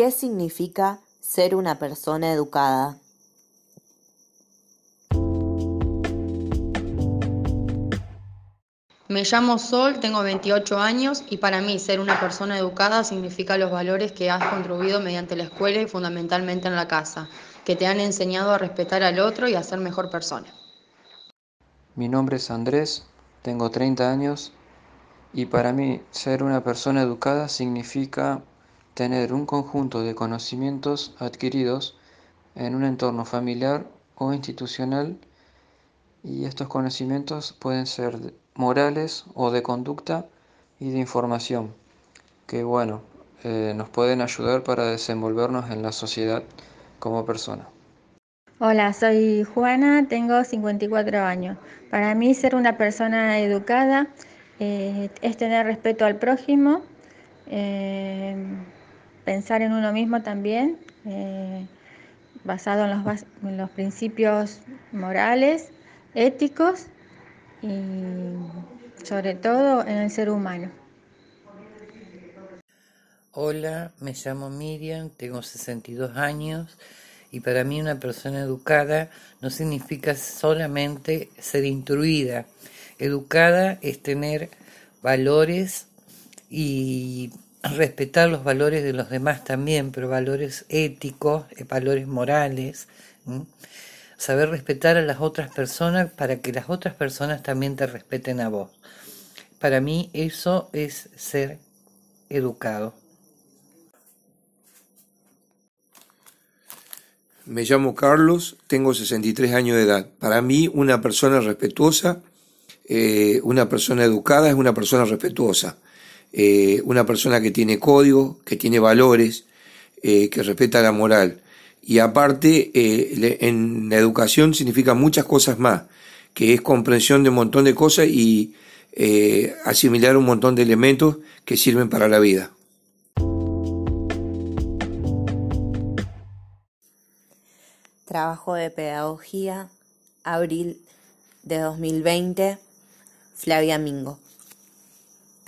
¿Qué significa ser una persona educada? Me llamo Sol, tengo 28 años y para mí ser una persona educada significa los valores que has contribuido mediante la escuela y fundamentalmente en la casa, que te han enseñado a respetar al otro y a ser mejor persona. Mi nombre es Andrés, tengo 30 años y para mí ser una persona educada significa tener un conjunto de conocimientos adquiridos en un entorno familiar o institucional y estos conocimientos pueden ser morales o de conducta y de información que bueno eh, nos pueden ayudar para desenvolvernos en la sociedad como persona. Hola, soy Juana, tengo 54 años. Para mí ser una persona educada eh, es tener respeto al prójimo, eh, pensar en uno mismo también, basado en los, en los principios morales éticos y sobre todo en el ser humano. Hola, me llamo Miriam, tengo 62 años y para mí una persona educada no significa solamente ser instruida. Educada es tener valores y respetar los valores de los demás también, pero valores éticos, valores morales saber respetar a las otras personas para que las otras personas también te respeten a vos. Para mí eso es ser educado. Me llamo Carlos, tengo 63 años de edad. Para mí una persona respetuosa, eh, una persona educada es una persona respetuosa. Eh, una persona que tiene código, que tiene valores, eh, que respeta la moral y aparte eh, en la educación significa muchas cosas más, que es comprensión de un montón de cosas y asimilar un montón de elementos que sirven para la vida. Trabajo de Pedagogía, abril de 2020, Flavia Mingo.